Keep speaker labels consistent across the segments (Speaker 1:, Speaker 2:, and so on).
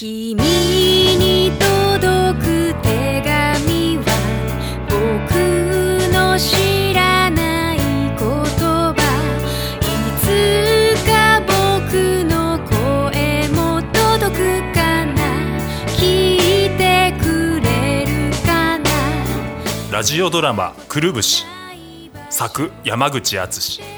Speaker 1: 君に届く手紙は僕の知らない言葉。いつか僕の声も届くかな聞いてくれるかな
Speaker 2: ラジオドラマ「くるぶし」作山口敦。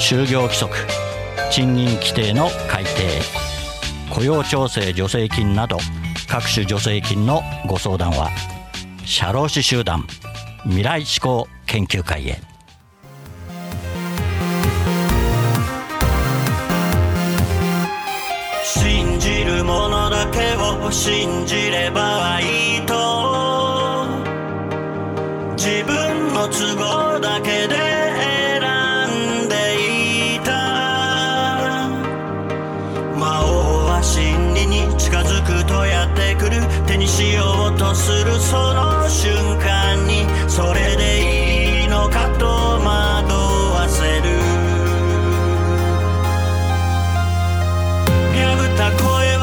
Speaker 3: 就業規則賃金規定の改定雇用調整助成金など各種助成金のご相談は社労士集団未来志向研究会へ。信じるものだけを信じればいいと。自分の都合するその瞬間にそれでいいのかと惑わせる。破った声は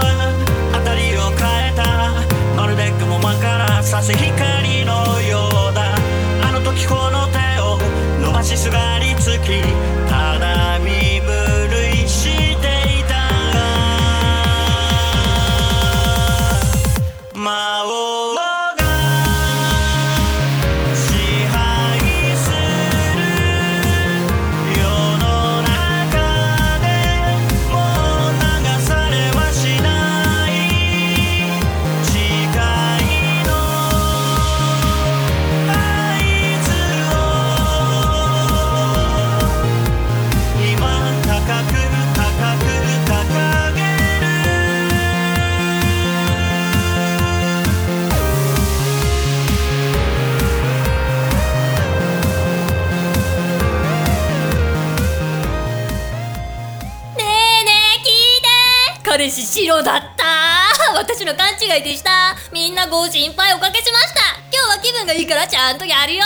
Speaker 3: 当たりを変えた。まるで雲間から差す光のようだ。あの時この手を伸ばしすがりつきただ身震いしてい
Speaker 1: た私の勘違いでした。みんなご心配おかけしました。今日は気分がいいからちゃんとやるよ。よ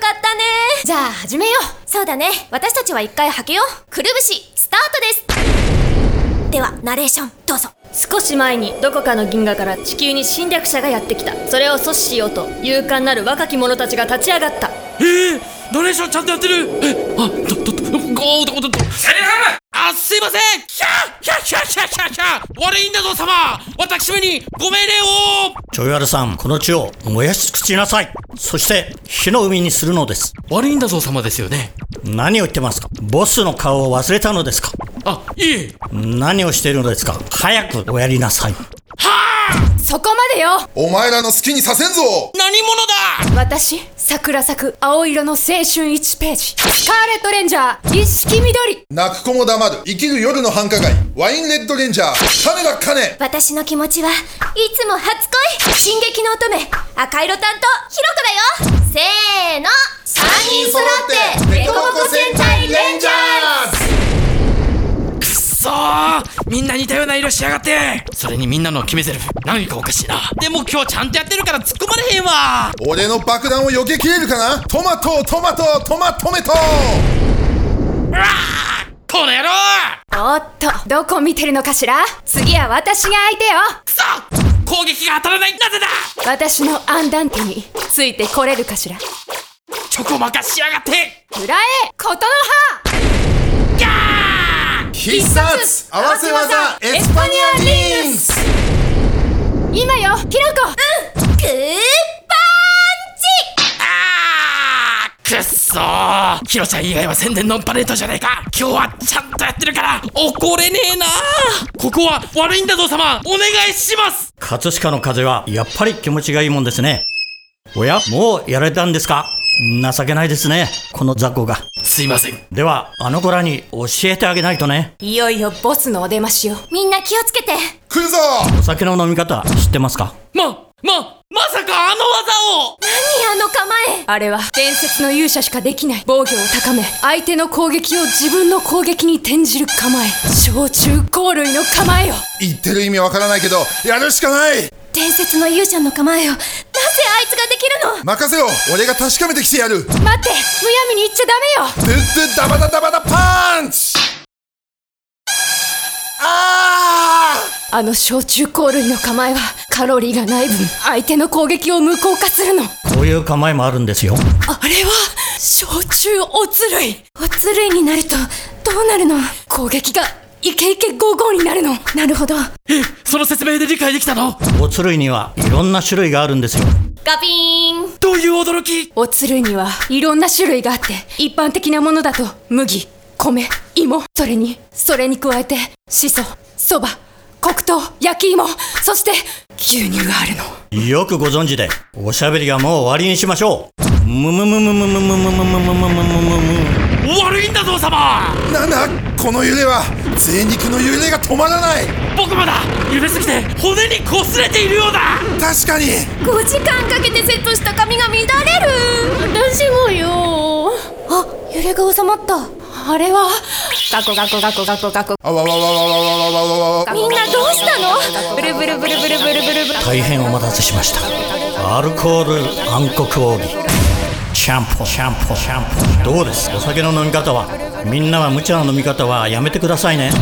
Speaker 1: かったね。じゃあ始めよう。そうだね。私たちは一回はけよう。くるぶしスタートです。ではナレーションどうぞ。
Speaker 4: 少し前にどこかの銀河から地球に侵略者がやってきた。それを阻止しようと勇敢なる若き者たちが立ち上がった。
Speaker 5: えー、ナレーションちゃんとやってる。えあどどどどごーどどどあすいません。キャーキャーキャーキャーキャーキャー。悪いんだぞ様。私めにご命令を。
Speaker 3: ちょいわるさんこの地を燃やし尽くしなさい。そして火の海にするのです。
Speaker 5: 悪いんだぞ様ですよね。
Speaker 3: 何を言ってますか？ボスの顔を忘れたのですか？
Speaker 5: あいえ。
Speaker 3: 何をしているのですか？早くおやりなさい
Speaker 4: そこまでよ。
Speaker 6: お前らの好きにさせんぞ。
Speaker 5: 何者だ？
Speaker 4: 私桜咲く青色の青春1ページ。スカーレットレンジャー一色緑。
Speaker 6: 泣く子も黙る。生きる夜の繁華街。ワインレッドレンジャー。金田金。
Speaker 1: 私の気持ちはいつも初恋。進撃の乙女。赤色担当ひろこだよ。せーの。3人揃ってデコボコ戦隊レンジャー
Speaker 5: くっそー。みんな似たような色しやがって。それにみんなの決め台詞何かおかしいな。でも今日ちゃんとやってるから突っ込まれへんわ。
Speaker 6: 俺の爆弾を避けきれるかな？トマトトマトトマトメト。
Speaker 5: うわー。この野郎。
Speaker 7: おっとどこ見てるのかしら？次は私が相手よ。
Speaker 5: くそ攻撃が当たらない。なぜだ。
Speaker 7: 私のアンダンテについてこれるかしら？
Speaker 5: チョコまかしやがって。
Speaker 7: 裏へ琴の葉。
Speaker 5: ギャー
Speaker 6: 必殺合わせ技エスパニアリンス。
Speaker 7: 今よひろこ
Speaker 1: グー
Speaker 5: あーくっそー。ヒロちゃん以外は宣伝のパレードじゃねえか。今日はちゃんとやってるから怒れねえなここは悪いんだぞ様。お願いします。
Speaker 3: 葛飾の風はやっぱり気持ちがいいもんですね。おやもうやられたんですか？情けないですねこの雑魚が
Speaker 5: すいません。
Speaker 3: ではあの子らに教えてあげないとね。
Speaker 7: いよいよボスのお出ましよ。
Speaker 1: みんな気をつけて。
Speaker 6: 来るぞ！
Speaker 3: お酒の飲み方知ってますか？
Speaker 5: ま、ま、まさかあの技を！
Speaker 1: 何あの構え？
Speaker 7: あれは伝説の勇者しかできない。防御を高め。相手の攻撃を自分の攻撃に転じる構え。小中高類の構えよ。
Speaker 6: 言ってる意味わからないけどやるしかない！
Speaker 1: 伝説の勇者の構えをあいつができるの。
Speaker 6: 任せよ。俺が確かめてきてやる。
Speaker 7: 待って。むやみに言っちゃダメよ。
Speaker 6: ドゥッドゥダバダダバダパンチ。あ
Speaker 7: あの小中高類の構えはカロリーがない分相手の攻撃を無効化するの。
Speaker 3: こういう構えもあるんですよ。
Speaker 7: あれは小中おつるい。
Speaker 1: おつるいになるとどうなるの？
Speaker 7: 攻撃がイケイケゴーゴーになるの。
Speaker 1: なるほど
Speaker 5: え、その説明で理解できたの？
Speaker 3: おつるいにはいろんな種類があるんですよ
Speaker 1: ガピーン。
Speaker 5: どういう驚き。
Speaker 7: おつるいにはいろんな種類があって一般的なものだと麦米芋それにそれに加えてしそそば黒糖焼き芋そして牛乳があるの。
Speaker 3: よくご存知でおしゃべりはもう終わりにしましょう。むむむむむむむむむむむむむむ。むむ
Speaker 5: 悪いんだぞ様。
Speaker 6: ーなんだこの揺れは贅肉の揺れが止まらない。
Speaker 5: 僕まだ揺れすぎて骨に擦れているようだ。
Speaker 6: 確かに。
Speaker 1: 5時間かけてセットした髪が乱れる。私もよ。あ揺れが収まった。
Speaker 7: あれは。ガコガコガコガコガコ。
Speaker 6: あわわわわわわわわわわ
Speaker 1: みんなどうしたの？
Speaker 7: ブルブルブルブルブルブルブル。
Speaker 3: 大変お待たせしました。アルコール暗黒奥義シャンポシャンポシャンポどうですお酒の飲み方は。みんなは無茶な飲み方はやめてくださいね。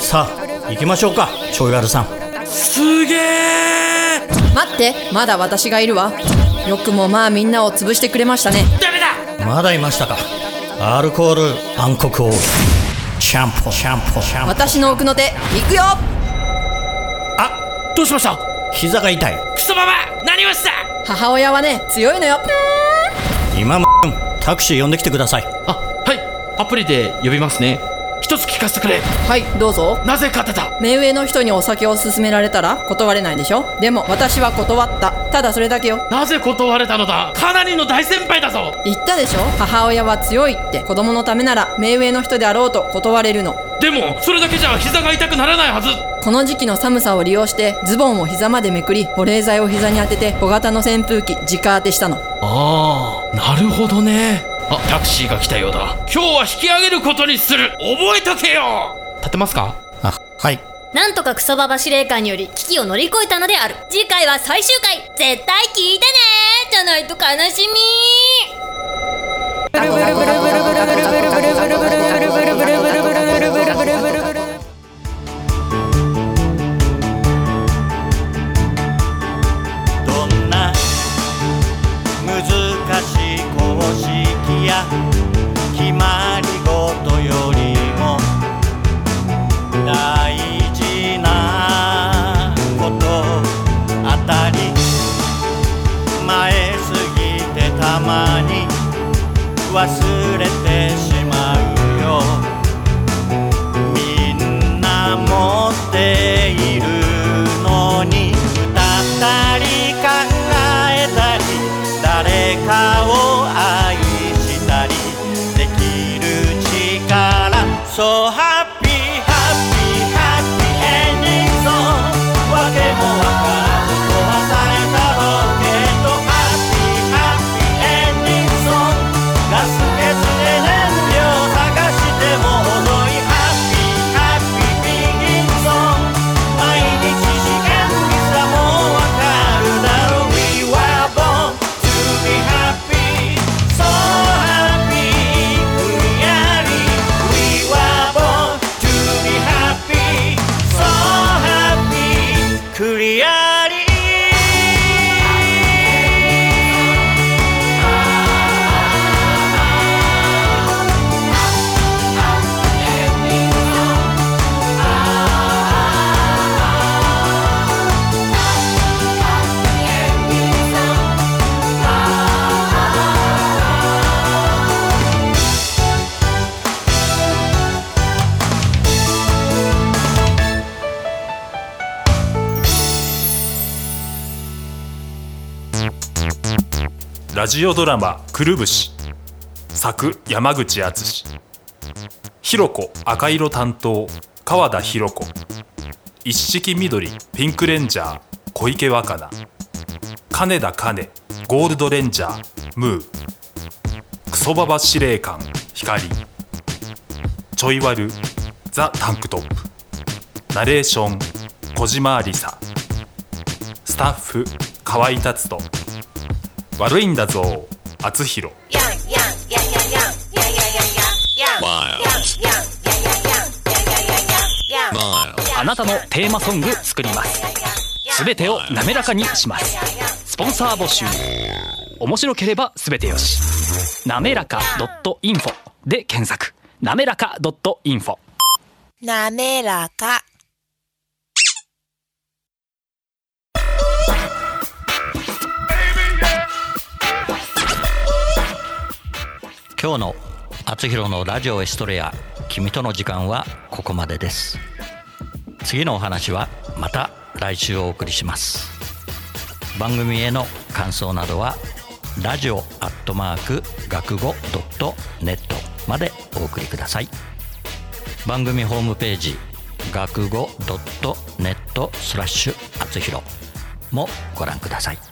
Speaker 3: さあ行きましょうかちょい悪さん。
Speaker 5: すげえ
Speaker 8: 待ってまだ私がいるわ。よくもまあみんなを潰してくれましたね。
Speaker 5: ダメだ！
Speaker 3: まだいましたか。アルコール暗黒奥義シャンポシャンポシャンポ
Speaker 8: 私の奥の手行くよ！
Speaker 5: どうしました？
Speaker 3: 膝が痛い。
Speaker 5: クソママ何をした？
Speaker 8: 母親はね強いのよ
Speaker 3: タクシー呼んできてください。
Speaker 5: あはい。アプリで呼びますね。一つ聞かせてくれ。
Speaker 8: はいどうぞ。
Speaker 5: なぜ勝てた？
Speaker 8: 目上の人にお酒を勧められたら断れないでしょ？でも私は断った。ただそれだけよ。
Speaker 5: なぜ断れたのだ？かなりの大先輩だぞ。
Speaker 8: 言ったでしょ？母親は強いって。子供のためなら目上の人であろうと断れるの。
Speaker 5: でもそれだけじゃ膝が痛くならないはず。
Speaker 8: この時期の寒さを利用してズボンを膝までめくり保冷剤を膝に当てて小型の扇風機直当てしたの
Speaker 5: ああなるほどね。あタクシーが来たようだ。今日は引き上げることにする。覚えとけよ。立てますか？
Speaker 3: あはい。
Speaker 4: なんとかクソババ司令官により危機を乗り越えたのである。次回は最終回。絶対聞いてね。じゃないと悲しみ。
Speaker 3: ど se acabó.
Speaker 2: ラジオドラマ「くるぶし」作山口敦。ひろこ赤色担当。川田ひろ子。一色緑ピンクレンジャー。小池若菜。金田金。ゴールドレンジャー。ムー。クソババ司令官。光。ちょいワルザ・タンクトップ。ナレーション。小島ありさ。スタッフ。河合達人。悪いんだぞ。厚弘
Speaker 9: あなたのテーマソング作ります。すべてを滑らかにします。スポンサー募集。面白ければすべてよし。なめらか .info で検索。なめらか .info
Speaker 10: なめらか。
Speaker 3: 今日の厚弘のラジオエストレア君との時間はここまでです。次のお話はまた来週お送りします。番組への感想などはラジオアットマーク学語ドットネットまでお送りください。番組ホームページ学語ドットネットスラッシュ厚弘もご覧ください。